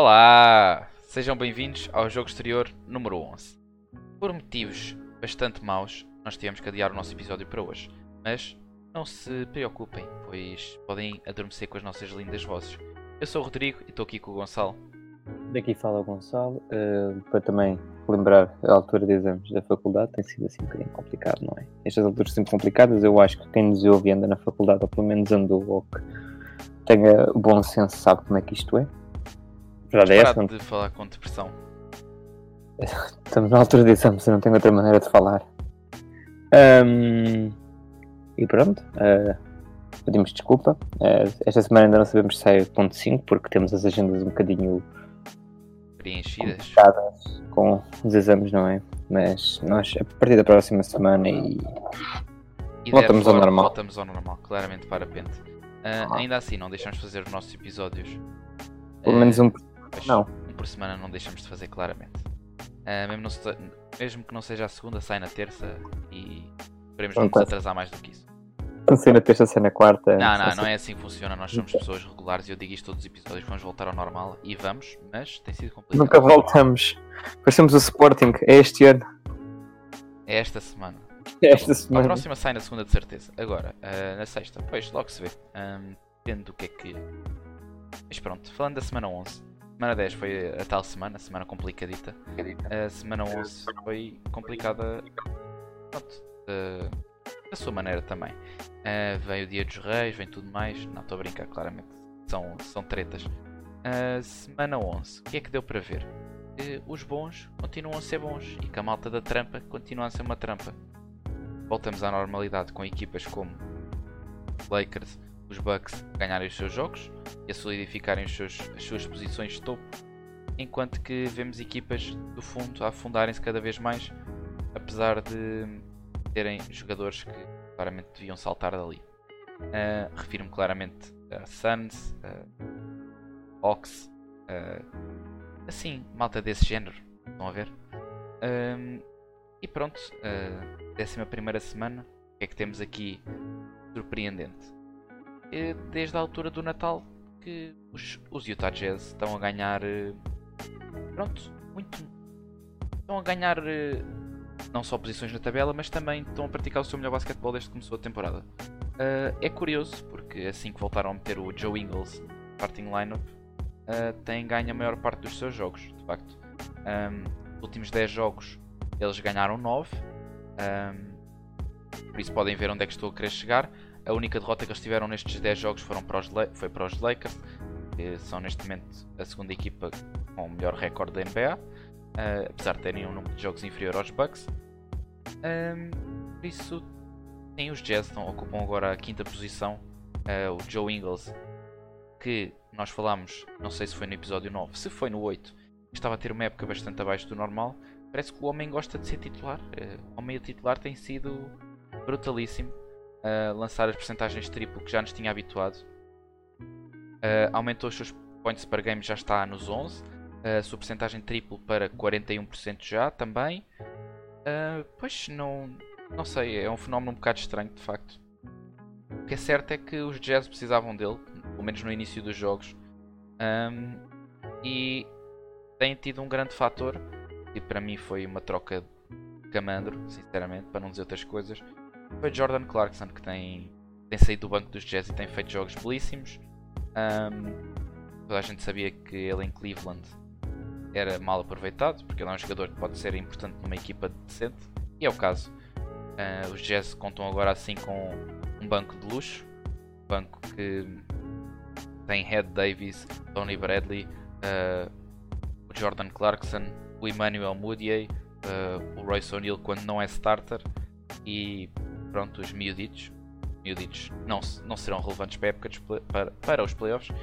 Olá! Sejam bem-vindos ao jogo exterior número 11. Por motivos bastante maus, nós tivemos que adiar o nosso episódio para hoje. Mas não se preocupem, pois podem adormecer com as nossas lindas vozes. Eu sou o Rodrigo e estou aqui com o Gonçalo. Daqui fala o Gonçalo, uh, para também lembrar a altura de exames da faculdade, tem sido assim um bocadinho complicado, não é? Estas alturas sempre complicadas, eu acho que quem nos ouve e anda na faculdade, ou pelo menos andou, ou que tenha bom senso, sabe como é que isto é. Verdade é essa. de falar com depressão. Estamos na altura de exames, eu não tenho outra maneira de falar. Um, e pronto, uh, pedimos desculpa. Uh, esta semana ainda não sabemos se sai o ponto 5, porque temos as agendas um bocadinho preenchidas com os exames, não é? Mas nós, a partir da próxima semana e, e voltamos ao normal. Voltamos ao normal, claramente para a pente. Uh, ainda assim, não deixamos de fazer os nossos episódios. Pelo menos um por não. Um por semana não deixamos de fazer, claramente. Uh, mesmo, mesmo, que não seja a segunda, sai na terça e esperemos não nos atrasar mais do que isso. Sei na terça, sai na quarta. Não, não, não é assim que funciona. Nós somos pessoas regulares e eu digo isto todos os episódios. Vamos voltar ao normal e vamos, mas tem sido complicado. Nunca voltamos. Parecemos o Sporting. É este ano. É esta semana. É esta semana. A próxima sai na segunda, de certeza. Agora, uh, na sexta, pois, logo se vê. Um, depende do que é que. Mas pronto, falando da semana 11. Semana 10 foi a tal semana, semana complicadita. A semana 11 foi complicada. Pronto. Uh, da sua maneira também. Uh, vem o Dia dos Reis, vem tudo mais. Não estou a brincar, claramente. São, são tretas. Uh, semana 11. O que é que deu para ver? Uh, os bons continuam a ser bons e que a malta da trampa continua a ser uma trampa. Voltamos à normalidade com equipas como Lakers, os Bucks ganharem os seus jogos e a solidificarem os seus, as suas posições de topo, enquanto que vemos equipas do fundo a afundarem-se cada vez mais, apesar de terem jogadores que claramente deviam saltar dali. Uh, Refiro-me claramente a Suns, Hawks, uh, assim, malta desse género. Estão a ver? E pronto, uh, décima primeira semana, o que é que temos aqui surpreendente? Desde a altura do Natal que os, os Utah Jazz estão a ganhar. Pronto, muito. Estão a ganhar não só posições na tabela, mas também estão a praticar o seu melhor basquetebol desde que começou a temporada. Uh, é curioso, porque assim que voltaram a meter o Joe Ingles starting lineup, uh, tem ganho a maior parte dos seus jogos, de facto. Um, nos últimos 10 jogos eles ganharam 9, um, por isso podem ver onde é que estou a querer chegar. A única derrota que eles tiveram nestes 10 jogos foram para os foi para os Lakers, que são neste momento a segunda equipa com o melhor recorde da NBA uh, apesar de terem um número de jogos inferior aos Bucks. Um, por isso, tem os Jazz, estão, ocupam agora a quinta posição. Uh, o Joe Ingles, que nós falámos, não sei se foi no episódio 9, se foi no 8, estava a ter uma época bastante abaixo do normal. Parece que o homem gosta de ser titular. Uh, o homem titular tem sido brutalíssimo. Lançar as percentagens triplo que já nos tinha habituado. Uh, aumentou os seus points per game, já está nos 11 a sua porcentagem triplo para 41% já também. Uh, pois não, não sei, é um fenómeno um bocado estranho de facto. O que é certo é que os Jazz precisavam dele, pelo menos no início dos jogos, um, e tem tido um grande fator. E para mim foi uma troca de camandro, sinceramente, para não dizer outras coisas. Foi Jordan Clarkson que tem, tem saído do banco dos Jazz e tem feito jogos belíssimos. Um, toda a gente sabia que ele em Cleveland era mal aproveitado, porque ele é um jogador que pode ser importante numa equipa decente, e é o caso. Uh, os Jazz contam agora assim com um banco de luxo, um banco que tem Head Davis, Tony Bradley, uh, o Jordan Clarkson, o Emmanuel Moutier, uh, o Royce O'Neal quando não é starter e pronto, os miuditos. Miuditos não, não serão relevantes para, época para, para os playoffs.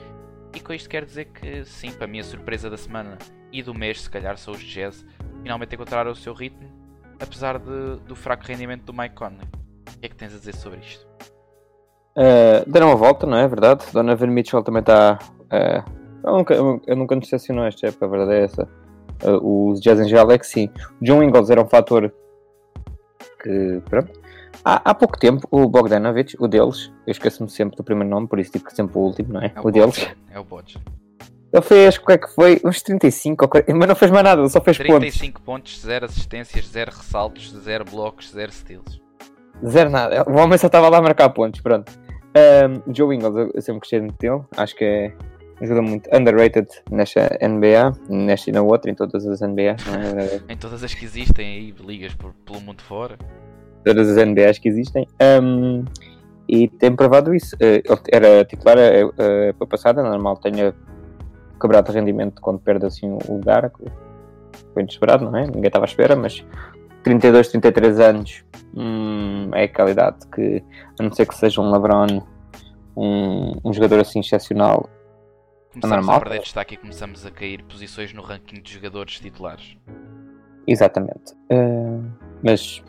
E com isto quer dizer que sim, para mim a surpresa da semana e do mês, se calhar, são os Jazz, finalmente encontraram o seu ritmo, apesar de, do fraco rendimento do Mike Conley. O que é que tens a dizer sobre isto? Uh, deram uma volta, não é verdade? Donovan Mitchell também está. Uh, eu, nunca, eu nunca nos decepcionou esta época, a verdade é essa. Uh, os Jazz em geral é que sim. O John Ingles era um fator que. Pronto. Há, há pouco tempo, o Bogdanovich, o deles, eu esqueço-me sempre do primeiro nome, por isso digo que sempre o último, não é? é o, o deles. É o Bodge. Ele fez, o que é que foi? Uns 35, mas não fez mais nada, ele só fez 35 pontos. 35 pontos, 0 assistências, 0 ressaltos, 0 blocos, 0 steals. Zero nada. O homem só estava lá a marcar pontos, pronto. Um, Joe Ingles, eu sempre gostei muito dele. Acho que é, ajuda muito. Underrated nesta NBA, nesta e na outra, em todas as NBA. É? em todas as que existem aí, ligas por, pelo mundo fora. Todas as NBAs que existem. Um, e tem provado isso. Uh, ele era titular a uh, época passada, normal tenha quebrado rendimento quando perde assim o lugar. Foi inesperado, não é? Ninguém estava à espera, mas 32, 33 anos hum, é a qualidade que, a não ser que seja um LeBron, um, um jogador assim excepcional. Começamos é normal. a perder destaque e começamos a cair posições no ranking de jogadores titulares. Exatamente. Uh, mas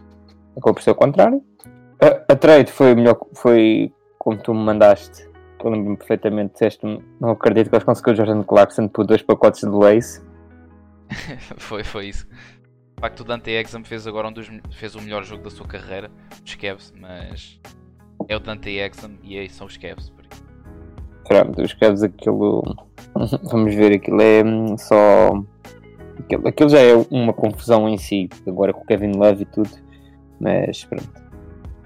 acabou por ser o contrário. A, a, trade foi melhor, foi como tu me mandaste. Eu lembro-me perfeitamente, disseste-me, não acredito que eles conseguiram o Jordan Clarkson por dois pacotes de lace. foi, foi isso. De facto, o Dante Exum fez agora um dos, fez o melhor jogo da sua carreira, os Cavs, mas é o Dante Exum e aí são os Cavs. Pronto, os Cavs aquilo. Vamos ver, aquilo é hum, só. Aquilo, aquilo já é uma confusão em si, agora com o Kevin Love e tudo, mas pronto.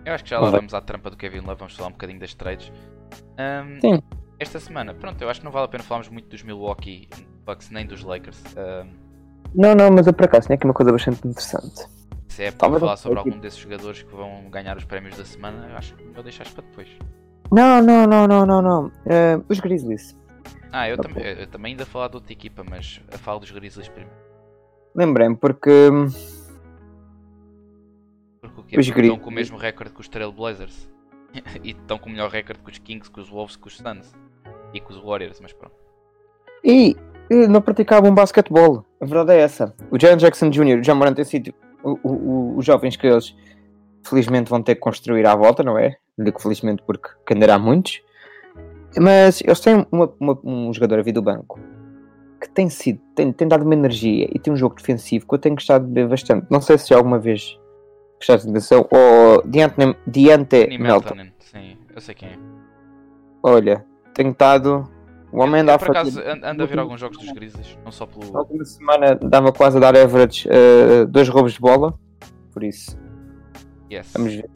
Eu acho que já lá vamos à trampa do Kevin Love, vamos falar um bocadinho das trades. Um, Sim. Esta semana, pronto, eu acho que não vale a pena falarmos muito dos Milwaukee Bucks nem dos Lakers. Um, não, não, mas eu por acaso tinha aqui uma coisa bastante interessante. Se é para falar sobre algum desses jogadores que vão ganhar os prémios da semana, eu acho que melhor deixares para depois. Não, não, não, não, não, não. Uh, os Grizzlies. Ah, eu, tam eu, também ainda falar de outra equipa, mas a falo dos Grizzlies primeiro. Lembrei-me porque. Porque? Os estão com o mesmo recorde que os Trail Blazers. e estão com o melhor recorde que os Kings, com os Wolves, com os Suns. E com os Warriors, mas pronto. E não praticavam basquetebol. A verdade é essa. O Jaren Jackson Jr. e o Jamoran têm sido os jovens que eles felizmente vão ter que construir à volta, não é? Digo felizmente porque candará muitos. Mas eles têm uma, uma, um jogador a vir do banco que tem sido, tem, tem dado uma energia e tem um jogo defensivo que eu tenho gostado de ver bastante. Não sei se já alguma vez gostaste de atenção. Ou Diante, Diante Melton. Sim, eu sei quem é. Olha, tenho estado o homem anda a acaso anda a ver alguns jogos dos Grizzlies, não só pelo. Na última semana dava quase a dar average uh, dois roubos de bola, por isso. Yes. Vamos ver.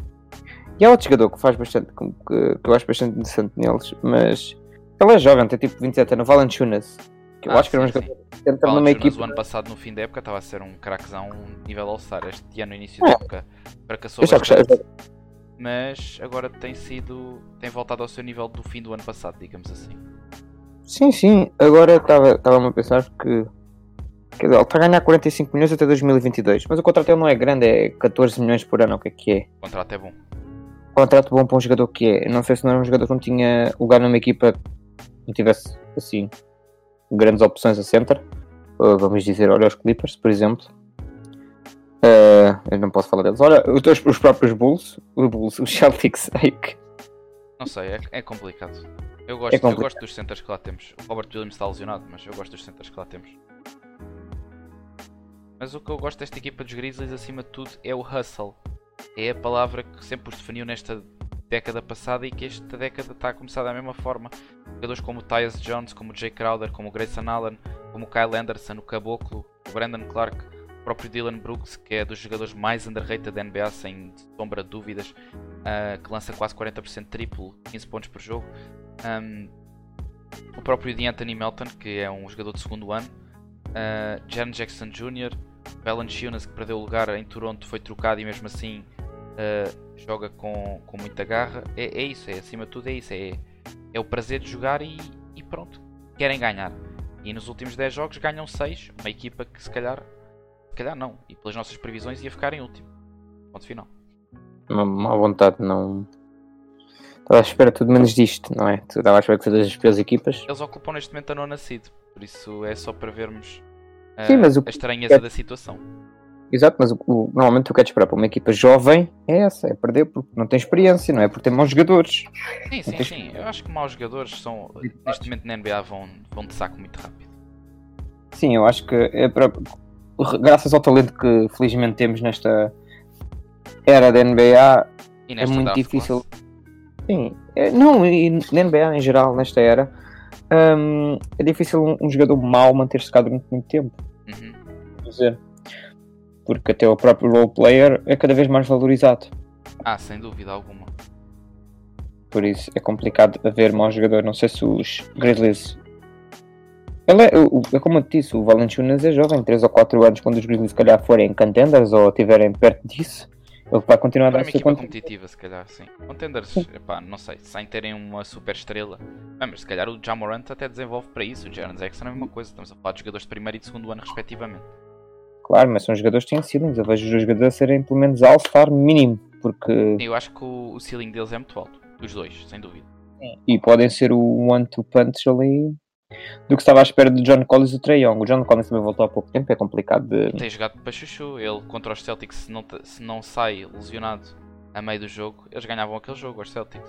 E há outro jogador que faz bastante, que, que eu acho bastante interessante neles, mas ele é jovem, tem tipo 27 anos, Valanciunas. Que eu ah, acho que era um jogador que entra numa equipe. o ano passado, no fim da época, estava a ser um craquezão nível All-Star. Este ano, no início é. da época, fracassou bastante. Mas agora tem sido. tem voltado ao seu nível do fim do ano passado, digamos assim. Sim, sim. Agora estava-me a pensar que. Quer dizer, ele está a ganhar 45 milhões até 2022, mas o contrato dele não é grande, é 14 milhões por ano, o que é que é? O contrato é bom. O contrato bom para um jogador que é. não sei se não era um jogador que não tinha lugar numa equipa que não tivesse, assim, grandes opções a center. Uh, vamos dizer, olha os Clippers, por exemplo. Uh, eu não posso falar deles. Olha, os, os próprios Bulls, os Bulls, os Celtics, é que... Não sei, é, é complicado. Eu gosto, é eu gosto dos centers que lá temos. O Robert Williams está lesionado, mas eu gosto dos centers que lá temos. Mas o que eu gosto desta equipa dos Grizzlies, acima de tudo, é o hustle. É a palavra que sempre os definiu nesta década passada e que esta década está a começar da mesma forma. Jogadores como o Tyus Jones, como o Jay Crowder, como o Grayson Allen, como o Kyle Anderson, o Caboclo, o Brandon Clark, o próprio Dylan Brooks, que é dos jogadores mais underrated da NBA, sem sombra de dúvidas, uh, que lança quase 40% triplo, 15 pontos por jogo. Um, o próprio D'Anthony Melton, que é um jogador de segundo ano, uh, Jackson Jr., Valanciunas, que perdeu o lugar em Toronto, foi trocado e mesmo assim uh, joga com, com muita garra. É, é, isso, é acima de tudo é isso. É, é o prazer de jogar e, e, pronto. Querem ganhar. E nos últimos 10 jogos ganham 6. Uma equipa que se calhar, se calhar não. E pelas nossas previsões ia ficar em último. Ponto final. Uma má vontade não Estava à espera tudo menos disto, não é? Estava à espera que todas as piores equipas. Eles ocupam neste momento a não nascido, por isso é só para vermos uh, Sim, mas o... a estranheza é... da situação. Exato, mas o, o, normalmente o que é de esperar para uma equipa jovem é essa, é perder porque não tem experiência, não é? Porque tem maus jogadores. Sim, sim, tem... sim. Eu acho que maus jogadores são, neste momento na NBA vão, vão de saco muito rápido. Sim, eu acho que é para, graças ao talento que felizmente temos nesta era da NBA, é muito difícil. Classe Sim, é, não, e na NBA em geral, nesta era, hum, é difícil um, um jogador mau manter-se cá durante muito tempo. Uhum. quer dizer. Porque até o próprio role player é cada vez mais valorizado. Ah, sem dúvida alguma. Por isso é complicado haver mau jogador. Não sei se os Grizzlies. Ele é, é como eu te disse, o Valanciunas é jovem, 3 ou 4 anos, quando os Grizzlies se calhar forem contenders ou estiverem perto disso, ele vai continuar a Para dar uma a equipa competitiva, se calhar, sim. Contenders, epá, não sei, sem terem uma super estrela. Ah, mas se calhar o Jamorant até desenvolve para isso. O Jaren Jackson é a mesma coisa. Estamos a falar de jogadores de primeiro e de segundo ano, respectivamente. Claro, mas são jogadores que têm ceilings. Eu vejo os jogadores a serem pelo menos All-Star mínimo, porque. Eu acho que o, ceiling deles é muito alto. Dos dois, sem dúvida. E podem ser o one-two punch ali do que estava à espera de John Collins e do Trae Young. O John Collins também voltou há pouco tempo, é complicado de. Tem jogado para chuchu. Ele contra os Celtics, se não, se não sai lesionado a meio do jogo, eles ganhavam aquele jogo, os Celtics.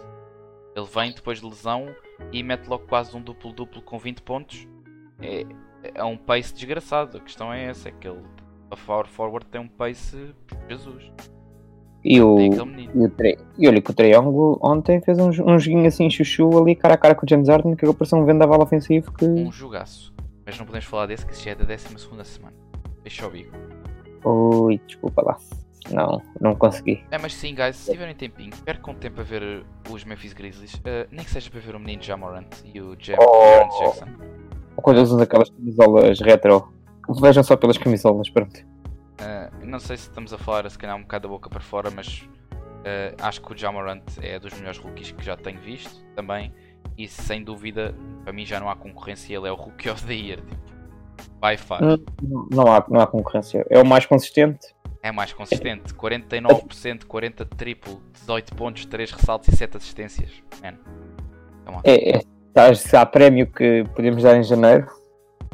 Ele vem depois de lesão e mete logo quase um duplo-duplo com 20 pontos. É, é um pace desgraçado. A questão é essa: é que ele, a power forward, tem um pace. Jesus. E o. E, o Trae- e olha que o Young ontem fez um, um joguinho assim chuchu ali cara a cara com o James Harden que ser um vendaval ofensivo que. Um jogaço. Mas não podemos falar desse que já é da 12 semana. Deixa o bico. Ui, desculpa lá. Não, não consegui. É, mas sim, guys, se tiverem tempinho, percam tempo a ver os Memphis Grizzlies. Uh, nem que seja para ver o menino Jamorant e o Jam Oh. Jackson. Ou quando eles usam aquelas camisolas retro. Vejam só pelas camisolas, pronto. Uh, não sei se estamos a falar se calhar um bocado da boca para fora, mas uh, acho que o Jamorant é dos melhores rookies que já tenho visto também. E sem dúvida, para mim já não há concorrência, ele é o rookie of the year. Tipo, by far. Não, não há, não há concorrência. É o mais consistente. É mais consistente. 49%, 40 triplo, 18 pontos, 3 ressaltos e 7 assistências. Man. É, é, tá- se há prémio que podemos dar em janeiro.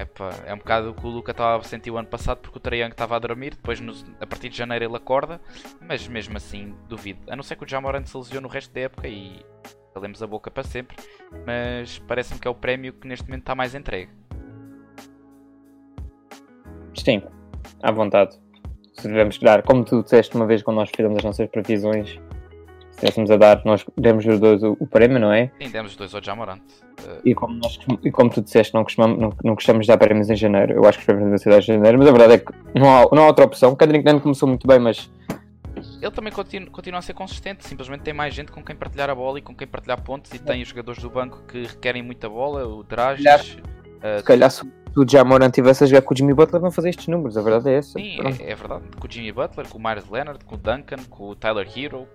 Epá, é um bocado o que o Luca estava a sentir o ano passado porque o Trae Young estava a dormir, depois no- a partir de janeiro ele acorda, mas mesmo assim duvido. A não ser que o Jamorant se lesione no resto da época e calemos a boca para sempre, mas parece-me que é o prémio que neste momento está mais entregue. Sim, à vontade. Se devemos dar, como tu disseste uma vez quando nós fizemos as nossas previsões, estivéssemos a dar, nós demos os dois o, o prémio, não é? Sim, demos os dois ao Jamorant. Uh, E como, nós, e como tu disseste, não costumamos, não, não gostamos de dar prémios em janeiro. Eu acho que os prémios devem ser dados em janeiro, mas a verdade é que não há, não há outra opção. Kendrick Nunn começou muito bem, mas ele também continua, continua a ser consistente, simplesmente tem mais gente com quem partilhar a bola e com quem partilhar pontos e tem os jogadores do banco que requerem muita bola, o Dragic, uh, se calhar se o Jamoran tivesse a jogar com o Jimmy Butler, vão fazer estes números. A verdade é essa. Sim, é, é verdade. Com o Jimmy Butler, com o Myers Leonard, com o Duncan, com o Tyler Hero,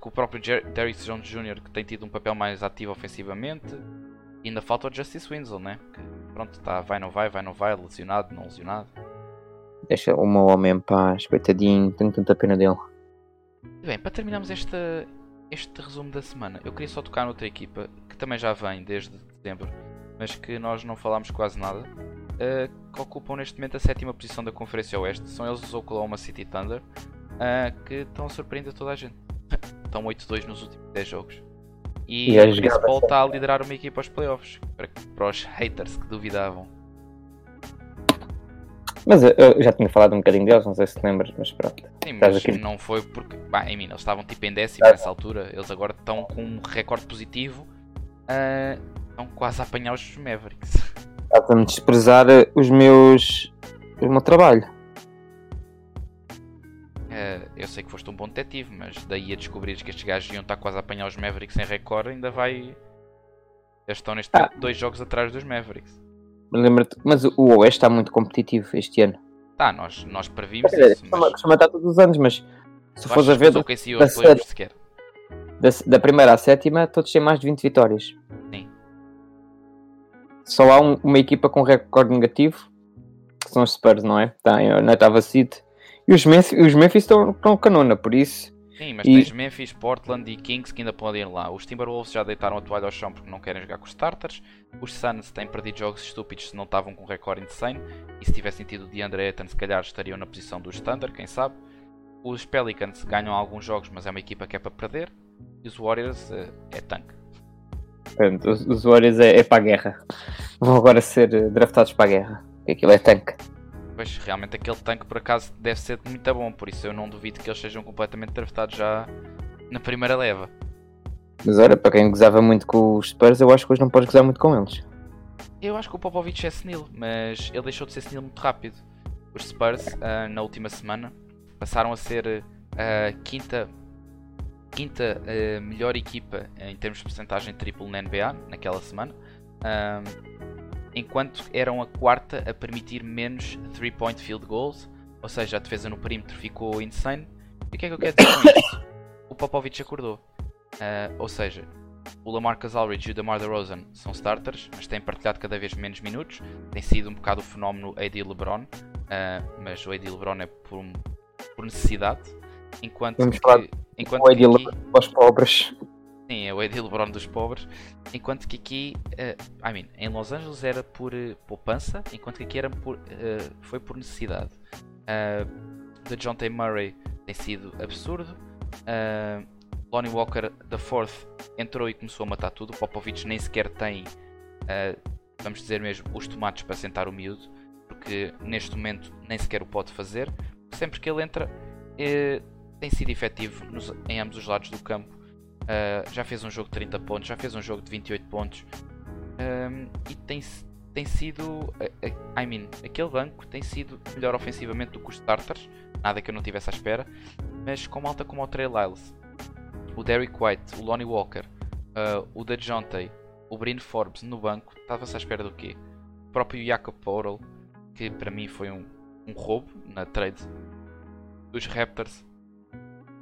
com o próprio Jer Darius Jones Jr., que tem tido um papel mais ativo ofensivamente. E ainda falta o Justice Winslow, né? Que, pronto, tá, vai, não vai, vai, não vai, lesionado, não lesionado. Deixa o meu homem em paz, coitadinho, tenho tanta pena dele. Bem, para terminarmos esta, este resumo da semana, eu queria só tocar noutra equipa que também já vem desde dezembro, mas que nós não falámos quase nada, eh, que ocupam neste momento a sétima posição da Conferência Oeste. São eles os Oklahoma City Thunder, eh, que estão a surpreender toda a gente. Estão 8-2 nos últimos 10 jogos. E, E a o Chris está a liderar uma equipa aos playoffs, para, para os haters que duvidavam. Mas eu, eu já tinha falado um bocadinho deles, não sei se te lembras, mas pronto. Sim, mas aqui. não foi porque. Bah, em mim, eles estavam tipo em décimo Ah. nessa altura. Eles agora estão com um recorde positivo. ah, estão quase a apanhar os Mavericks. Estás a desprezar os meus. o meu trabalho. Eu sei que foste um bom detetive, mas daí a descobrires que estes gajos iam estar quase a apanhar os Mavericks em recorde, ainda vai. Eles estão neste Ah. dois jogos atrás dos Mavericks. Lembra-te, mas o Oeste está muito competitivo este ano. Tá, nós, nós previmos dizer, isso, mas. costuma estar todos os anos, mas se fores a ver da, da sequer? da, da primeira à sétima, todos têm mais de 20 vitórias. Sim. Só há um- uma equipa com recorde negativo, que são os Spurs, não é? Está na oitava seed. E os Memphis, os Memphis estão, estão canona, por isso. Sim, mas E- tens Memphis, Portland e Kings que ainda podem ir lá. Os Timberwolves já deitaram a toalha ao chão porque não querem jogar com os starters. Os Suns têm perdido jogos estúpidos se não estavam com um recorde insane. E se tivessem tido o DeAndre Ayton, se calhar estariam na posição do Thunder, quem sabe. Os Pelicans ganham alguns jogos, mas é uma equipa que é para perder. E os Warriors eh, é tanque. Portanto, os, os Warriors é, é para a guerra. Vão agora ser eh, draftados para a guerra. Aquilo é tanque. Pois, realmente aquele tanque por acaso deve ser muito bom, por isso eu não duvido que eles sejam completamente draftados já na primeira leva. Mas olha, para quem gozava muito com os Spurs, eu acho que hoje não podes gozar muito com eles. Eu acho que o Popovich é senil, mas ele deixou de ser senil muito rápido. Os Spurs, uh, na última semana, passaram a ser a quinta, quinta uh, melhor equipa em termos de porcentagem triplo na NBA naquela semana, enquanto eram a quarta a permitir menos 3-point field goals, ou seja, a defesa no perímetro ficou insane. E o que é que eu quero dizer com isto? O Popovich acordou. Uh, ou seja, o Lamarcus Aldridge e o DeMar DeRozan são starters, mas têm partilhado cada vez menos minutos. Tem sido um bocado o fenómeno AD LeBron, uh, mas o AD LeBron é por, por necessidade. Enquanto Vamos que, falar enquanto o AD LeBron para os pobres. Sim, é o AD LeBron dos pobres. Enquanto que aqui, uh, I mean, em Los Angeles era por uh, poupança, enquanto que aqui era por, uh, foi por necessidade. Uh, de John T. Murray tem sido absurdo. Uh, Lonnie Walker da Fourth entrou e começou a matar tudo. Popovich nem sequer tem, vamos dizer mesmo, os tomates para sentar o miúdo, porque neste momento nem sequer o pode fazer. Sempre que ele entra, tem sido efetivo nos, em ambos os lados do campo. Uh, já fez um jogo de 30 pontos, já fez um jogo de 28 pontos um, e tem, tem sido, I mean, aquele banco tem sido melhor ofensivamente do que os starters, nada que eu não tivesse à espera, mas com malta como o Trey Lyles, o Derrick White, o Lonnie Walker, uh, o DeJounte, o Bryn Forbes no banco, estava-se à espera do quê? O próprio Jakob Portal, que para mim foi um, um roubo na trade dos Raptors.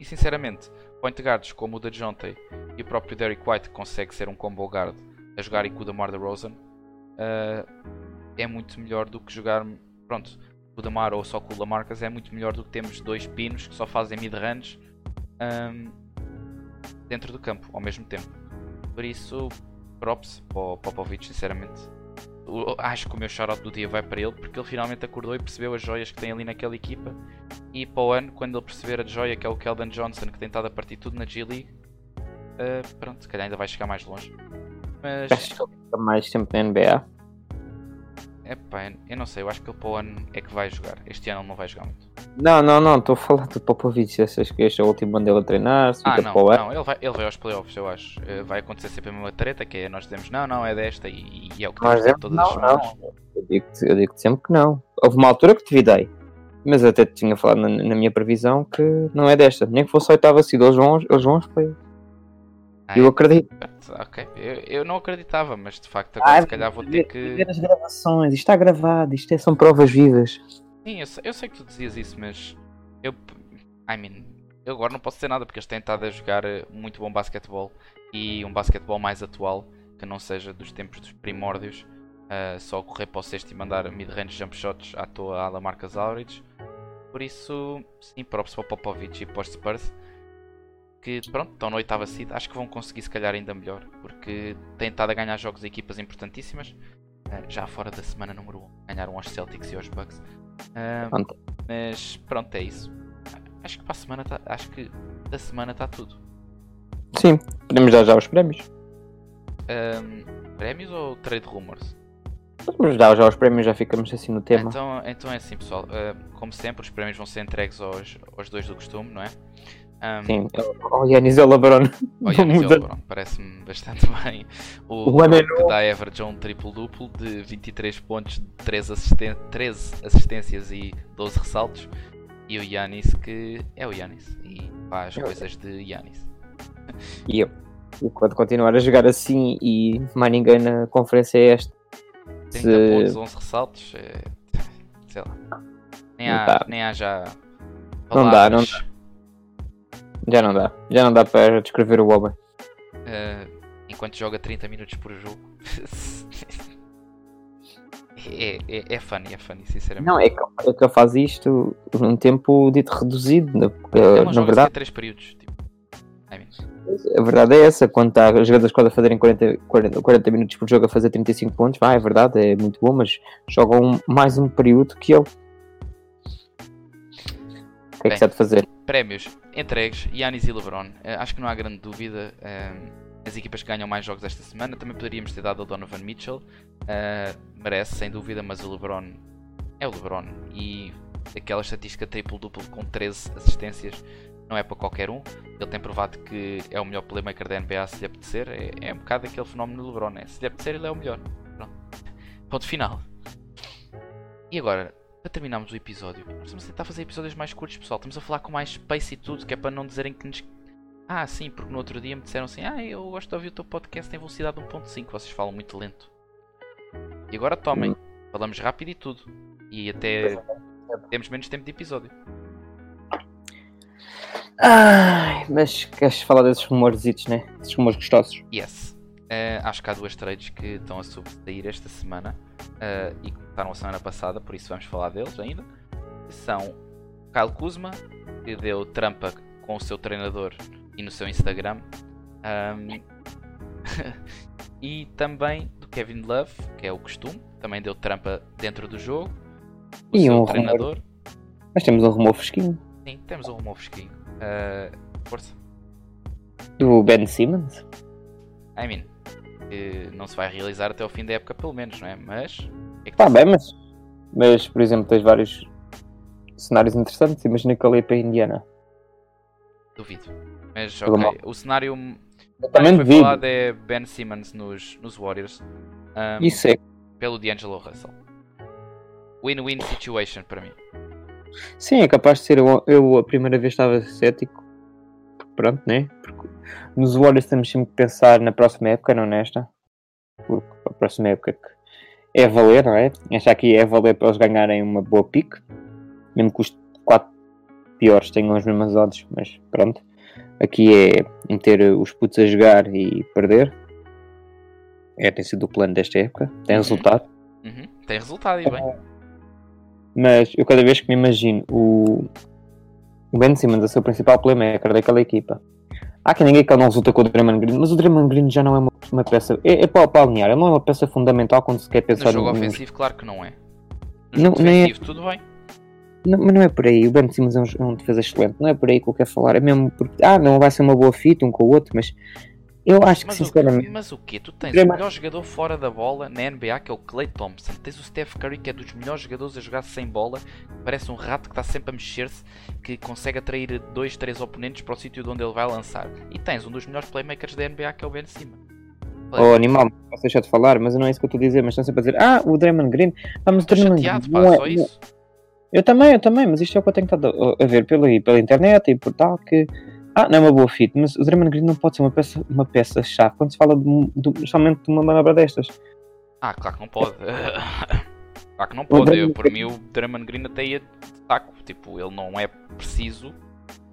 E sinceramente, point guards como o DeJounte e o próprio Derrick White que consegue ser um combo guard a jogar com o DeMar DeRozan uh, é muito melhor do que jogar pronto, o DeMar ou só com o Lamarcus é muito melhor do que temos dois pinos que só fazem mid-range um, dentro do campo ao mesmo tempo. Por isso, props para o Popovich, sinceramente. Acho que o meu shoutout do dia vai para ele porque ele finalmente acordou e percebeu as joias que tem ali naquela equipa. E para o ano, quando ele perceber a joia que é o Keldon Johnson que tem estado a partir tudo na G League, uh, pronto, se calhar ainda vai chegar mais longe. Mas. Acho que mais tempo na NBA. É pá, eu não sei, eu acho que ele para o ano é que vai jogar. Este ano ele não vai jogar muito. Não, não, não, estou a falar do Popovich. Achas que este é o último ano dele a treinar? Se Ah, não, para o ano? não ele, vai, ele vai aos playoffs, eu acho. Eh, vai acontecer sempre a mesma treta, que é nós dizemos não, não, é desta e, e é o que Nós dizemos, todas as não, semanas. não. Eu digo, eu digo sempre que não. Houve uma altura que te videi. Mas eu até te tinha falado na, na minha previsão que não é desta. Nem que fosse a oitava eles vão, eles vão aos playoffs. Ah, Eu acredito. Ok, eu, eu não acreditava, mas de facto agora se calhar vou ter que. ver as gravações, isto está gravado, isto é, são provas vivas. Sim, eu sei, eu sei que tu dizias isso, mas eu. I mean, eu agora não posso dizer nada porque eles têm estado a jogar eh, muito bom basquetebol e um basquetebol mais atual, que não seja dos tempos dos primórdios, eh, só correr para o sexto e mandar mid-range jump shots à toa à Lamarcus Aldridge. Por isso, sim, props para o Popovich e para os Spurs, que pronto, estão na oitava seed, acho que vão conseguir se calhar ainda melhor, porque têm estado a ganhar jogos a equipas importantíssimas, eh, já fora da semana número 1, ganharam aos Celtics e aos Bucks. Pronto. mas pronto, é isso. Acho que para a semana tá, acho que da semana está tudo. Sim, podemos dar já os prémios. Ahm, prémios ou trade rumors? Podemos dar já os prémios, já ficamos assim no tema. Então, então é assim pessoal, como sempre os prémios vão ser entregues aos, aos dois do costume, não é? Ahm, Sim, o Yanis é o Muda- Elbron, parece-me bastante bem. O, O é que dá average a um triplo-duplo de 23 pontos, 13, assisten 13 assistências e 12 ressaltos. E o Yanis que é o Yanis e faz Eu- coisas de Yanis. E eu. E quando continuar a jogar assim e mais ninguém na conferência é este. 30 Se- pontos, 11 ressaltos, é... sei lá. Nem há, dá. nem há já. Não dá, não palavras, Já não dá. Já não dá para descrever o homem. eh, enquanto joga 30 minutos por jogo. é, é, é funny, é funny, sinceramente. Não, é que, é que ele faz isto num tempo dito reduzido. Porque, Ele não na verdade, 3 períodos. Tipo, I mean, a verdade é essa. Quando está os jogadores quase a fazerem 40, 40, 40 minutos por jogo a fazer 35 pontos, vai, é verdade, é muito bom, mas jogam mais um período que ele. O que é que se há de fazer? Prémios entregues, Yanis e LeBron. Eh, acho que não há grande dúvida. eh, as equipas que ganham mais jogos esta semana. Também poderíamos ter dado ao Donovan Mitchell. eh, merece, sem dúvida, mas o LeBron é o LeBron. E aquela estatística triplo-duplo com 13 assistências não é para qualquer um. Ele tem provado que é o melhor playmaker da NBA se lhe apetecer. É, é um bocado aquele fenómeno do LeBron, né? Se lhe apetecer, ele é o melhor. Pronto. Ponto final. E agora, para terminarmos o episódio, estamos a tentar fazer episódios mais curtos, pessoal. Estamos a falar com mais space e tudo, que é para não dizerem que nos. Ah, sim, porque no outro dia me disseram assim: Ah, eu gosto de ouvir o teu podcast em velocidade 1.5, vocês falam muito lento. E agora tomem, falamos rápido e tudo. E até temos menos tempo de episódio. Ai, mas queres falar desses rumorzitos, né? Esses rumores gostosos. Yes. Uh, acho que há duas trades que estão a sobressair esta semana uh, e começaram a semana passada, por isso vamos falar deles ainda. São Kyle Kuzma, que deu trampa com o seu treinador e no seu Instagram. Um, e também do Kevin Love, que é o costume, também deu trampa dentro do jogo. O E seu um treinador. Mas temos um rumor fresquinho Sim, temos um rumor fresquinho. Uh, força. do Ben Simmons. I mean, que não se vai realizar até ao fim da época, pelo menos, não é? Mas. É Tá bem, mas, mas por exemplo, tens vários cenários interessantes. Imagina que ele ia para a Indiana. Duvido. Mas Tudo ok. mal. O cenário Eu também foi falado é Ben Simmons nos, nos Warriors. um, Isso é. Pelo D'Angelo Russell. Win-win situation para mim. Sim, é capaz de ser. Eu, eu a primeira vez estava cético. Pronto, né? Porque nos Warriors temos sempre que pensar na próxima época, não nesta. Porque a próxima época que é valer, não é? Esta aqui é valer para eles ganharem uma boa pique. Mesmo que os quatro piores tenham as mesmas odds, mas pronto. Aqui é meter os putos a jogar e perder. É, tem sido o plano desta época. Tem Uhum. resultado. Uhum. Tem resultado e bem. Mas eu cada vez que me imagino o, o Ben Simmons a ser o principal playmaker daquela equipa, há quem ninguém que ele não resulta com o Draymond Green, mas o Draymond Green já não é uma, uma peça, é, é para, para alinhar, ele não é uma peça fundamental quando se quer No pensar jogo no, ofensivo, claro que não é. No Não- jogo é- defensivo, tudo bem. Não, mas não é por aí, o Ben Simmons é um, é um defesa excelente, não é por aí que eu quero falar, é mesmo porque, ah, não vai ser uma boa fit um com o outro, mas eu acho que Mas o, sinceramente, mas o quê? Tu tens o melhor jogador fora da bola na NBA, que é o Clay Thompson. Tens o Steph Curry, que é dos melhores jogadores a jogar sem bola, que parece um rato que está sempre a mexer-se, que consegue atrair dois, três oponentes para o sítio de onde ele vai lançar. E tens um dos melhores playmakers da NBA, que é o Ben Simmons. oh animal, não posso deixar de falar, mas não é isso que eu estou a dizer, mas estão sempre a dizer, ah, o Draymond Green, vamos o Estou Draymond chateado, pá, é- só isso. Eu também, eu também, mas isto é o que eu tenho estado a, a ver pela, pela internet e por tal, que ah, não é uma boa fit, mas o Draymond Green não pode ser uma peça, uma peça chave quando se fala de, de, somente de uma manobra destas. Ah, claro que não pode. claro que não pode. Eu, por mim, o Draymond Green até ia de saco. Tipo, ele não é preciso.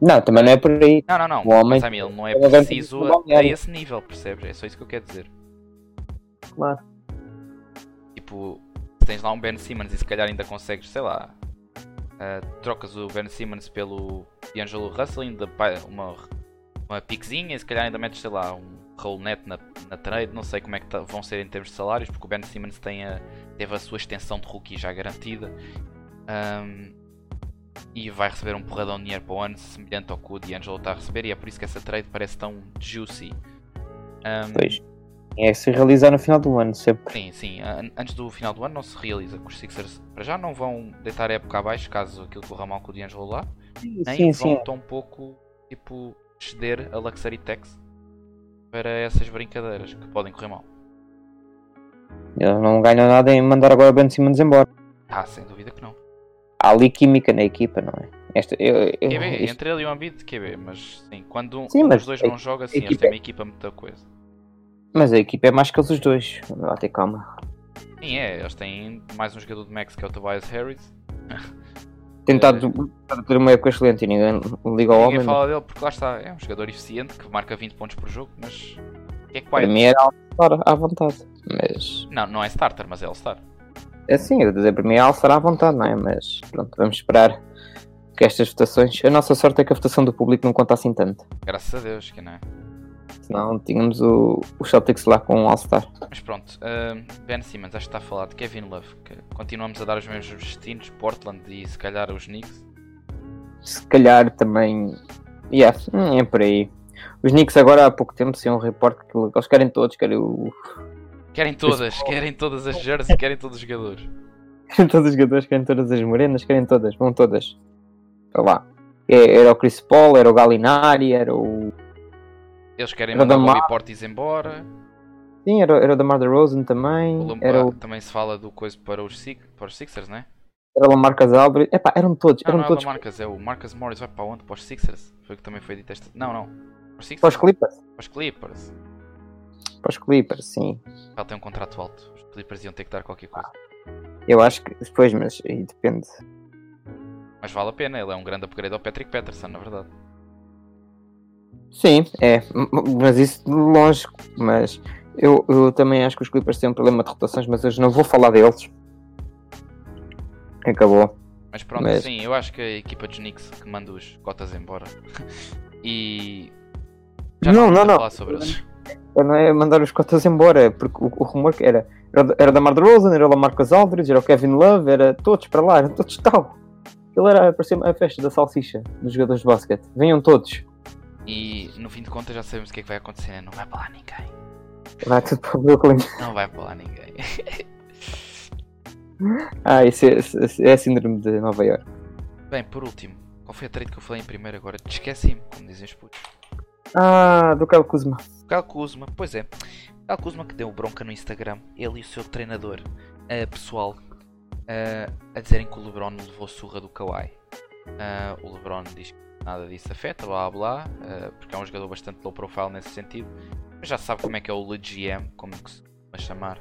Não, também não é por aí. Não, não, não. O homem- Mas a mim, ele não é preciso a, a esse nível, percebes? É só isso que eu quero dizer. Claro. Tipo, tens lá um Ben Simmons e se calhar ainda consegues, sei lá, ah, trocas o Ben Simmons pelo D'Angelo Russell, ainda uma, uma piquezinha e se calhar ainda metes, sei lá, um roll net na, na trade, não sei como é que tá- vão ser em termos de salários, porque o Ben Simmons tem a, teve a sua extensão de rookie já garantida. Ahm, e vai receber um porradão de dinheiro para o ano, semelhante ao que o D'Angelo está a receber, e é por isso que essa trade parece tão juicy. Ahm, Pois. É se realizar no final do ano, sempre. Sim, sim. an- Antes do final do ano não se realiza. que Os Sixers para já não vão deitar a época abaixo caso aquilo corra mal com o D'Angelo lá. Nem Sim, vão sim. tão pouco tipo ceder a Luxury Tax para essas brincadeiras que podem correr mal. Eles não ganham nada em mandar agora o Ben Simmons embora. Ah, sem dúvida que não. Há ali química na equipa, não é? Esta, eu, eu, QB, isto- entre ele e o Embiid, QB, mas sim, quando um, Sim, um mas dos dois não joga, sim, eles equipa- têm uma equipa muita coisa. Mas a equipa é mais que eles os dois. Lá ter calma. Sim, é, eles têm mais um jogador de Max que é o Tobias Harris. Tentado ter uma época excelente e ninguém liga ao Ninguém homem. mas fala dele porque lá está, é um jogador eficiente que marca 20 pontos por jogo, mas o que é que vai? Para mim era All-Star à vontade. Mas Não, não é starter, mas é All-Star. é assim, eu dizer para mim é All-Star à vontade, não é? Mas pronto, vamos esperar que estas votações. A nossa sorte é que a votação do público não conta assim tanto. Graças a Deus que não é. Senão tínhamos o, o Celtics lá com o All-Star. Mas pronto, ahm, Ben Simmons, acho que está a falar de Kevin Love. Que continuamos a dar os mesmos destinos, Portland e se calhar os Knicks. Se calhar também. Yeah, hum, é por aí. Os Knicks agora há pouco tempo saiu um reporte que eles querem todos, querem o. Querem todas, querem todas as jerseys, querem todos os jogadores. Querem todos os jogadores, querem todas as morenas, querem todas, vão todas. Para lá. É- Era o Chris Paul, era o Gallinari, era o. Eles querem Era mandar da o Bobby Portis embora. Sim, era, era o Damar DeRozan também. O Era o, Também se fala do coisa para os, Six- para os Sixers, né? era o Lamarcus Aldridge. Epá, eram todos. Não, Eram não é o todos da Marcus, é o Marcus Morris vai para onde? Para os Sixers? Foi o que também foi dito esta. Não, não. Para os Sixers? para os Clippers. Para os Clippers. Para os Clippers, sim. Ele tem um contrato alto. Os Clippers iam ter que dar qualquer coisa. Eu acho que depois, mas aí depende. Mas vale a pena, ele é um grande upgrade ao Patrick Patterson, na verdade. Sim, é. Mas isso de longe. Mas eu, eu também acho que os Clippers têm um problema de rotações, mas hoje não vou falar deles. Acabou. Mas pronto, Mas- sim, eu acho que a equipa dos Knicks que manda os cotas embora. e. Já Não, não, não. falar sobre eles. Eu não é mandar os cotas embora, porque o, o rumor que era. Era, era da Mar DeRozan, era o Lamarcus Aldridge, era o Kevin Love, era todos para lá, eram todos tal. Aquilo era, parecia a festa da salsicha dos jogadores de basquete. Venham todos. E no fim de contas já sabemos o que é que vai acontecer, né? Não vai para lá ninguém. Vai tudo para o Brooklyn. Não vai para lá ninguém. Ah, isso é, isso é a síndrome de Nova York. Bem, por último, qual foi a trade que eu falei em primeiro agora? Te esqueci-me, como dizem os putos. Ah, do Kyle Kuzma. Kyle Kuzma, pois é. Kyle Kuzma que deu bronca no Instagram, ele e o seu treinador eh, pessoal, eh, a dizerem que o LeBron levou surra do Kawhi. Eh, o LeBron diz que nada disso afeta, blá blá, eh, porque é um jogador bastante low profile nesse sentido. Mas já sabe como é que é o LeGM, como que se costuma chamar.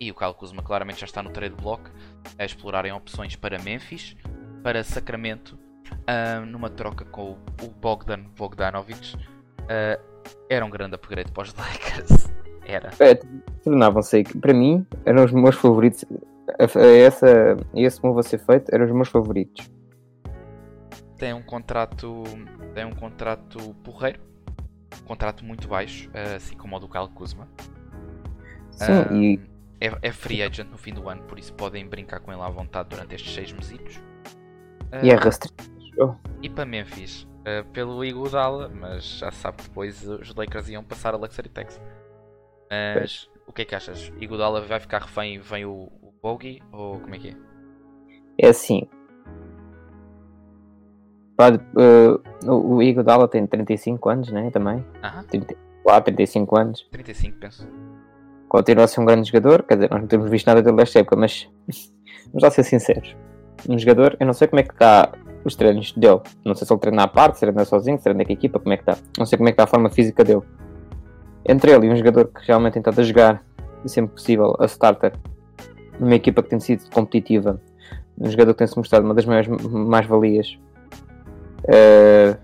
E o Kyle Kuzma claramente já está no trade block a explorarem opções para Memphis, para Sacramento, ah, numa troca com o- Bogdan Bogdanovic. Ah, era um grande upgrade para os Lakers. Era. É, tornavam-se, para mim, eram os meus favoritos. Essa, esse move a ser feito eram os meus favoritos. Tem um contrato. Tem um contrato porreiro. Um contrato muito baixo, ah, assim como o do Kyle Kuzma. Sim, Ah, e é, é free agent no fim do ano, por isso podem brincar com ele à vontade durante estes seis mesitos. E é restrito. E para Memphis, uh, pelo Iguodala, mas já sabe que depois os Lakers iam passar a Luxury Tax. Mas o que é que achas? Iguodala vai ficar refém e vem o, o Bogey ou como é que é? É assim. Eh, o Iguodala tem 35 anos, né? Também. Aham, 34, 35 anos. 35 penso. Continua a ser um grande jogador. Quer dizer, nós não temos visto nada dele desta época, mas vamos lá ser sinceros. Um jogador, eu não sei como é que está os treinos dele. Não sei se ele treina à parte, se treina sozinho, se treina com a equipa, como é que está. Não sei como é que está a forma física dele. Entre ele e um jogador que realmente tem estado a jogar, e sempre possível, a starter, numa equipa que tem sido competitiva, um jogador que tem-se mostrado uma das maiores mais-valias, eh,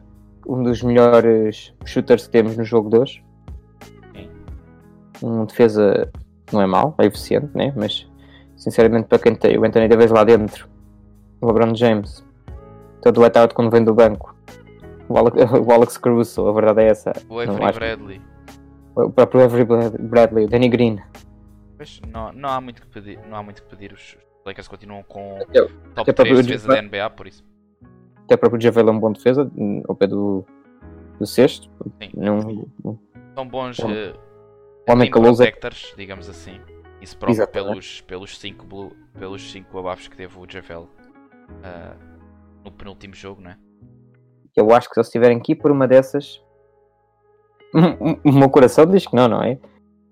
um dos melhores shooters que temos no jogo de hoje. Um defesa não é mau, é eficiente, né? mas sinceramente para quem tem o Anthony Davis lá dentro, o LeBron James, todo let out quando vem do banco, o Alex, o Alex Caruso, a verdade é essa. O Não, Avery Bradley. O próprio Avery Bradley, o Danny Green. Pois, não, não há muito que pedir. Não há muito que pedir. Os Lakers continuam com Eu- top até para 3 o defesa da NBA, por isso. Até o próprio Javel é um bom defesa, hum, ao pé do, do sexto. Sim. Não, São bons Bom, uh, o homem caloso é- protectors, digamos assim. Isso prova pelos, pelos 5 blue, pelos cinco abafos que teve o Javel uh, no penúltimo jogo, não é? eu acho que se eles estiverem aqui por uma dessas, o meu coração diz que não, não é?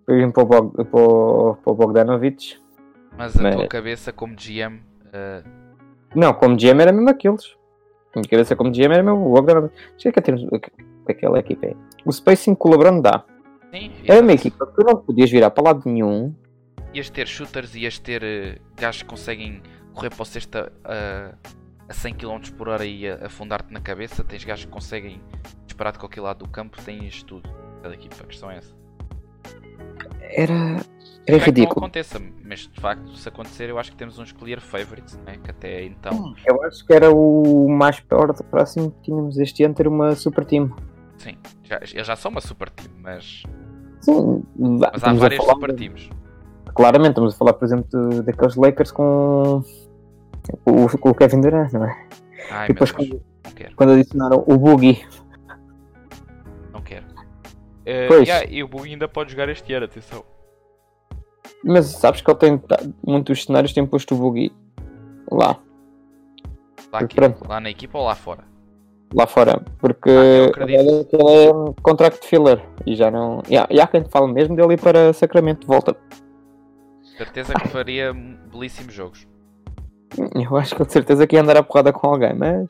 Para irem para o, Bog, para o, para o Bogdanovich. Mas a Mas- tua cabeça como GM uh, Não, como GM era mesmo aqueles. A minha cabeça como GM era mesmo o Bogdanovich. Chega que temos aquela equipa é. O spacing que o LeBron dá. sim, Era uma equipa que tu não podias virar para lado nenhum. ias ter shooters, ias ter uh, gajos que conseguem correr para o cesta uh, a 100 km por hora e afundar-te na cabeça. Tens gajos que conseguem disparar de qualquer lado do campo. Tens tudo. Cada equipa, a questão é essa. Era, Não era é que não ridículo. aconteça, mas de facto, se acontecer, eu acho que temos uns clear favorites, né? que até então, Eu acho que era o mais perto próximo que tínhamos este ano ter uma super team. sim, já, eles já são uma super team, mas, Sim, mas há estamos várias falar- super teams. Claramente, estamos a falar, por exemplo, de- daqueles Lakers com o, com o Kevin Durant, não é? Ai E depois, quando, quando adicionaram o Boogie, não quero. Eh, Pois. yeah, e o Bug ainda pode jogar este ano, atenção. Mas sabes que ele tem muitos cenários têm posto o Boogie lá. Lá, aqui, lá na equipa ou lá fora? lá fora, porque Ah, é ele é um contract filler e já não. E há, e há quem fala mesmo dele ir para Sacramento de volta. Certeza que faria belíssimos jogos. Eu acho que de certeza que ia andar a porrada com alguém, mas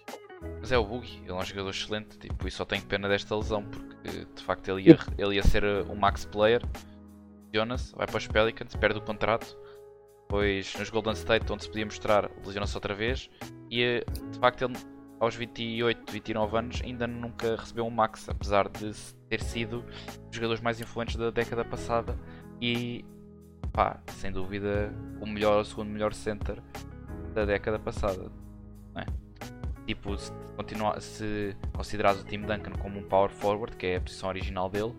Mas é o Boogie, ele é um jogador excelente, tipo, e só tenho pena desta lesão, porque de facto ele ia, ele ia ser um max player. Jonas vai para os Pelicans, perde o contrato. Depois nos Golden State, onde se podia mostrar, lesiona-se outra vez. E uh, de facto ele aos 28, 29 anos ainda nunca recebeu um max, apesar de ter sido um dos jogadores mais influentes da década passada. E pá, sem dúvida o melhor, o segundo melhor center da década passada. é? Tipo, se, continua, se considerares o Tim Duncan como um power forward, que é a posição original dele,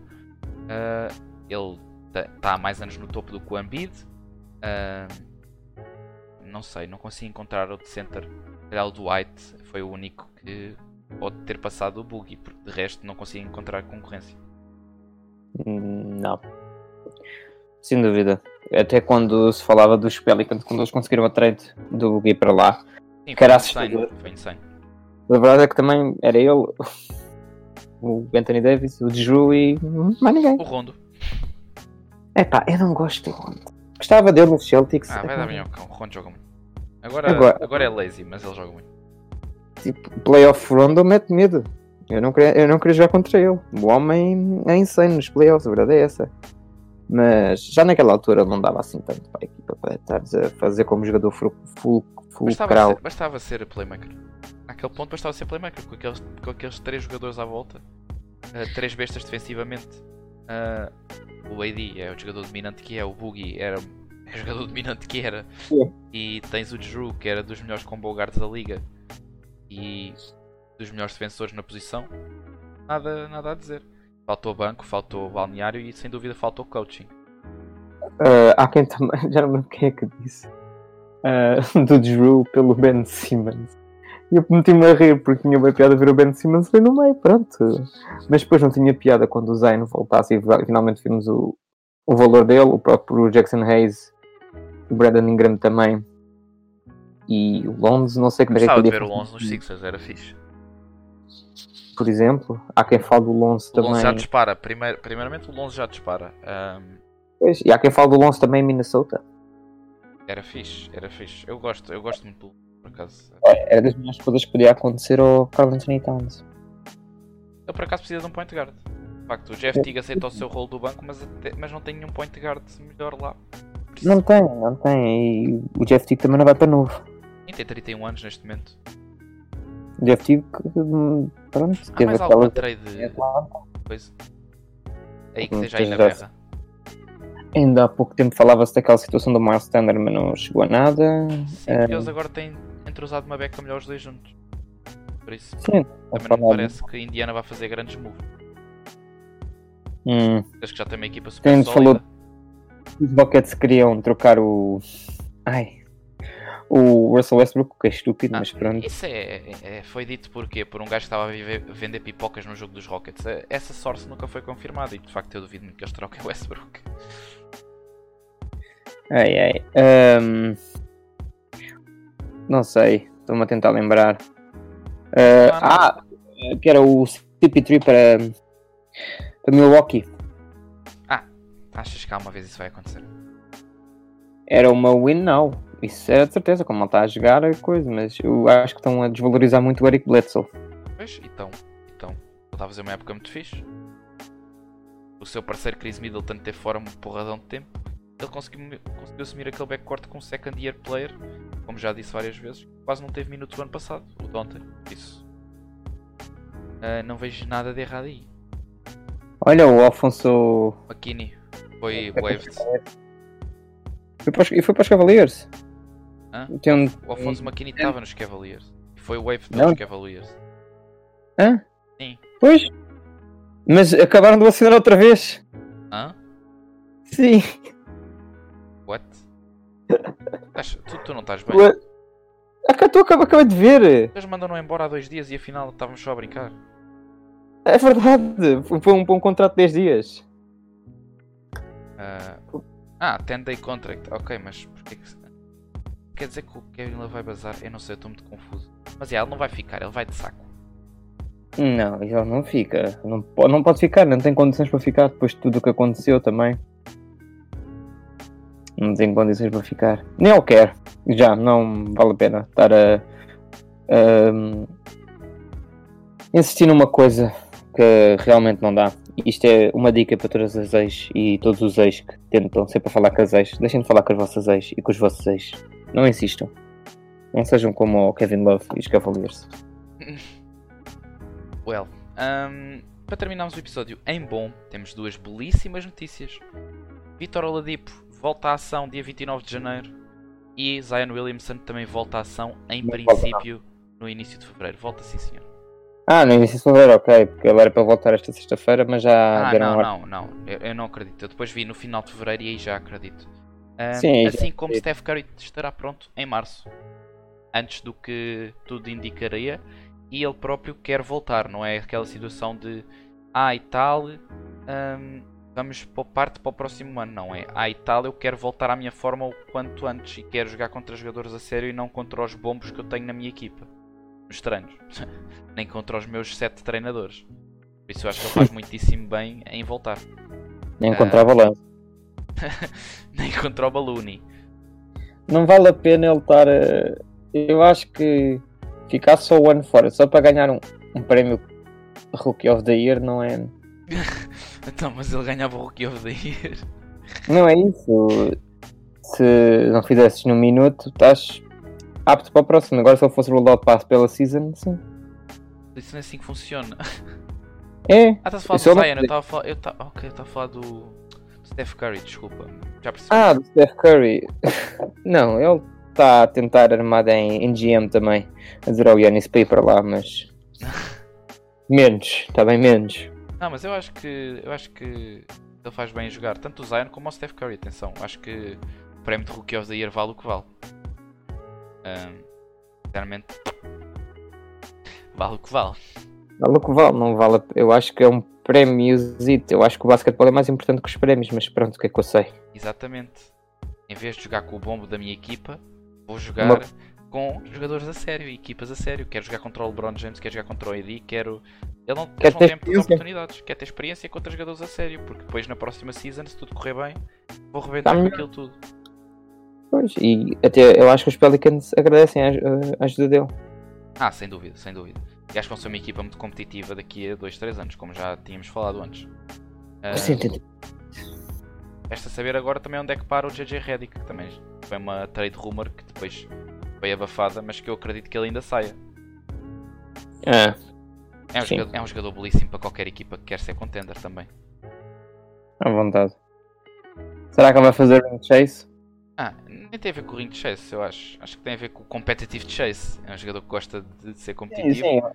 ah, ele está há mais anos no topo do que o Embiid. Ah, não sei, não consigo encontrar outro center. Calhar o Dwight foi o único que pode ter passado o Boogie, porque de resto não consigo encontrar concorrência. hum, não. Sem dúvida. Até quando se falava dos Pelicans, quando eles conseguiram a trade do Gui para lá, Sim, foi Caraças, insane. Foi insane. a verdade é que também era ele, o Anthony Davis, o Drew e mais ninguém. O Rondo. Epá, eu não gosto do Rondo. Gostava dele nos Celtics. Ah, vai dar bem ao cão. O Rondo joga muito. Agora, Agora- agora é lazy, mas ele joga muito. Tipo, playoff Rondo mete medo. Eu não, queria, eu não queria jogar contra ele. O homem é insano nos playoffs, a verdade é essa. Mas já naquela altura não dava assim tanto para a equipa para estar a fazer como jogador full, full, Bastava fulcral. ser, bastava ser playmaker. Àquele ponto bastava ser playmaker, com aqueles, com aqueles três jogadores à volta, eh, três bestas defensivamente. Ah, o AD é o jogador dominante que é, o Boogie era é o jogador dominante que era, Sim. e tens o Drew que era dos melhores combo guards da liga e dos melhores defensores na posição. Nada, nada a dizer. Faltou banco, faltou balneário e sem dúvida faltou coaching. Ah, há quem também, já não lembro quem é que disse, ah, do Drew pelo Ben Simmons. E eu meti-me a rir porque tinha bem piada ver o Ben Simmons foi no meio, pronto. Mas depois não tinha piada quando o Zayn voltasse e finalmente vimos o, o valor dele, o próprio Jackson Hayes, o Brandon Ingram também. E o Lonzo, não sei como é que Gostava de ele ver o Lonzo nos Sixers, era fixe. por exemplo. Há quem fale do Lonzo O Lonzo já também. dispara. Primeiro, primeiramente, o Lonzo já dispara. Pois, E há quem fale do Lonzo também em Minnesota. era fixe, era fixe. Eu gosto, eu gosto muito do Acaso. Era das melhores coisas que podia acontecer ao Carl Anthony Towns. Ele por acaso precisa de um point guard. De facto, o Jeff Teague aceita o seu rolo do banco, mas, até- mas não tem nenhum point guard melhor lá. Não tem, não tem. E o Jeff Tick também não vai para novo. Nem tem 31 anos neste momento. O Jeff Tick, hum, pronto, Há teve mais alguma aquela trade coisa? Aí que esteja aí na berra. Ainda há pouco tempo falava-se daquela situação do Miles Standard, mas não chegou a nada. Sim, É. porque eles agora têm entrosado uma beca melhor os dois juntos. Por isso, Sim, também não me parece que a Indiana vai fazer grandes moves. Hum, Acho que já tem uma equipa super Quem falou- os Rockets queriam trocar o. Ai. O Russell Westbrook, que é estúpido, Ah, mas pronto. Isso é, é- foi dito por quê? Por um gajo que estava a viver- vender pipocas no jogo dos Rockets. Eh, Essa sorte nunca foi confirmada e de facto eu duvido muito que eles troquem o Westbrook. Ai ai. Ahm, Não sei, estou-me a tentar lembrar. Ah, ah, que era o CP3 para, para Milwaukee. Achas que alguma vez isso vai acontecer? Era uma win now. Isso era de certeza, como ele está a jogar é coisa, mas eu acho que estão a desvalorizar muito o Eric Bledsoe. Pois, então, então, ele está a fazer uma época muito fixe. O seu parceiro Chris Middleton teve fora um porradão de tempo. Ele conseguiu, conseguiu assumir aquele backcourt com um second year player, como já disse várias vezes, quase não teve minutos o ano passado, o. Por Isso. ah, não vejo nada de errado aí. Olha, o Alfonso. McKinney foi waved. Foi para os, e foi para os Cavaliers. Hã? Um... O Alfonso McKinney estava nos Cavaliers. E foi waved pelos Cavaliers. Hã? Sim. Pois. Mas acabaram de assinar outra vez. Hã? Sim. Estás- tu, tu não estás bem? Ué. Acá estou acabei, acabei de ver. Eles mandam-no embora há dois dias e afinal estávamos só a brincar. É verdade. Foi um, um contrato de 10 dias. Ah, ah, 10 day contract. Ok, mas porquê que. Quer dizer que o Kevin Love vai bazar? Eu não sei, eu estou muito confuso. Mas é, ele não vai ficar, ele vai de saco. Não, ele não fica. Não, não pode ficar, não tem condições para ficar depois de tudo o que aconteceu também. Não tem condições para ficar. Nem eu quero. Já, não vale a pena estar a, a insistir numa coisa que realmente não dá. Isto é uma dica para todas as ex e todos os ex que tentam sempre falar com as ex. Deixem de falar com as vossas ex e com os vossos ex. Não insistam. Não sejam como o Kevin Love e os Cavaliers. Well, um, para terminarmos o episódio em bom, temos duas belíssimas notícias. Vitor Oladipo volta à ação dia 29 de janeiro e Zion Williamson também volta à ação em Não volta, princípio no início de fevereiro. Volta sim, senhor. Ah, no início de fevereiro, ok, porque ele era para voltar esta sexta-feira, mas já Ah, não, não, não. Eu, eu não acredito. Eu depois vi no final de fevereiro e aí já acredito. Um, Sim, já assim como acredito. Steph Curry estará pronto em março. Antes do que tudo indicaria. E ele próprio quer voltar, não é aquela situação de ah e tal, hum, vamos para parte para o próximo ano, não é? Ah e tal, eu quero voltar à minha forma o quanto antes e quero jogar contra jogadores a sério e não contra os bombos que eu tenho na minha equipa. Nos treinos. Nem contra os meus sete treinadores. Por isso eu acho que ele faz muitíssimo bem em voltar. Nem Ah. contra a balança. Nem contra o Balloony. Não vale a pena ele estar. a- Eu acho que ficar só o ano fora, só para ganhar um, um prémio Rookie of the Year, não é. Então, mas ele ganhava o Rookie of the Year. Não é isso. Se não fizesses no minuto, estás apto para o próximo. Agora, se ele fosse rollout pass pela season, sim. Isso não é assim que funciona. É. Ah, estás a falar Isso do eu não Zion, eu estava a falar. Eu ta... Ok, eu estava a falar do Steph Curry, desculpa. Já percebi. Ah, do Steph Curry. Não, ele está a tentar armar em, em GM também. A dizer ao Yannis para ir para lá, mas. menos, está bem menos. Não, mas eu acho que. Eu acho que ele faz bem em jogar tanto o Zion como o Steph Curry, atenção. Acho que o prémio de Rookie of the Year vale o que vale. Ahm, sinceramente. Vale o que vale. Vale o que vale, não vale. a- Eu acho que é um prémiozito. Eu acho que o basquetebol é mais importante que os prémios, mas pronto, o que é que eu sei? Exatamente. Em vez de jogar com o bombo da minha equipa, vou jogar Uma- com jogadores a sério, equipas a sério. Quero jogar contra o LeBron James, quero jogar contra o AD, quero. Ele não, Quer eles não têm muitas oportunidades. Quer ter experiência contra jogadores a sério, porque depois na próxima season, se tudo correr bem, vou rebentar Tá com aquilo tudo. Pois, e até eu acho que os Pelicans agradecem a, ajuda dele. Ah, sem dúvida, sem dúvida. E acho que vão ser uma equipa muito competitiva daqui a 2, 3 anos, como já tínhamos falado antes. Sim, entendi. Resta saber agora também onde é que para o JJ Redick, que também foi uma trade rumor que depois foi abafada, mas que eu acredito que ele ainda saia. Ah, É um, Sim. jogador, é um jogador belíssimo para qualquer equipa que quer ser contender também. à vontade. Será que ele vai fazer um chase? Ah, nem tem a ver com o ring de chase, eu acho. Acho que tem a ver com o competitive chase. É um jogador que gosta de ser competitivo.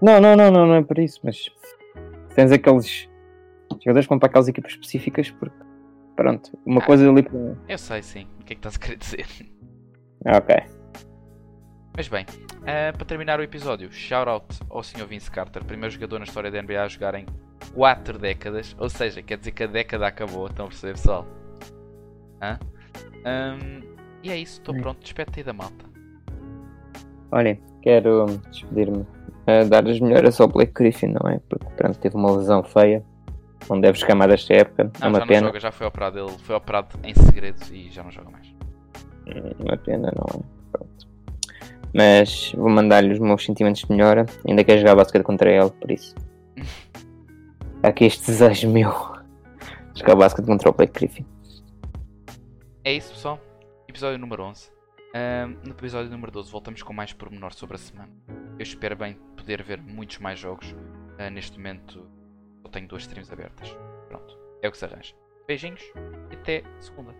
Não, não, não, não, não é por isso, mas tens aqueles jogadores que vão para aquelas equipas específicas porque pronto, uma Ah. coisa ali para. Eu sei sim, o que é que estás a querer dizer? Ok. Mas bem, ah, para terminar o episódio, shout out ao Sr. Vince Carter, primeiro jogador na história da NBA a jogar em 4 décadas, ou seja, quer dizer que a década acabou, estão a perceber pessoal? Hã? Ahm, e é isso, estou pronto, despete aí da malta. Olhem, quero despedir-me. a dar as melhoras ao Blake Griffin, não é? Porque pronto, teve uma lesão feia. Não deve jogar mais esta época. é Não, uma já pena. não joga, já foi operado, ele foi operado em segredo e já não joga mais. Hum, Uma pena, não é? Pronto. Mas vou mandar-lhe os meus sentimentos de melhora. Ainda quero jogar basquete contra ele, por isso. Aqui este desejo meu. de Jogar basquete contra o Blake Griffin. É isso, pessoal. Episódio número 11. Ahm, no episódio número 12 voltamos com mais pormenor sobre a semana. Eu espero bem poder ver muitos mais jogos. Ah, neste momento eu tenho duas streams abertas. Pronto, é o que se arranja. Beijinhos e até segunda.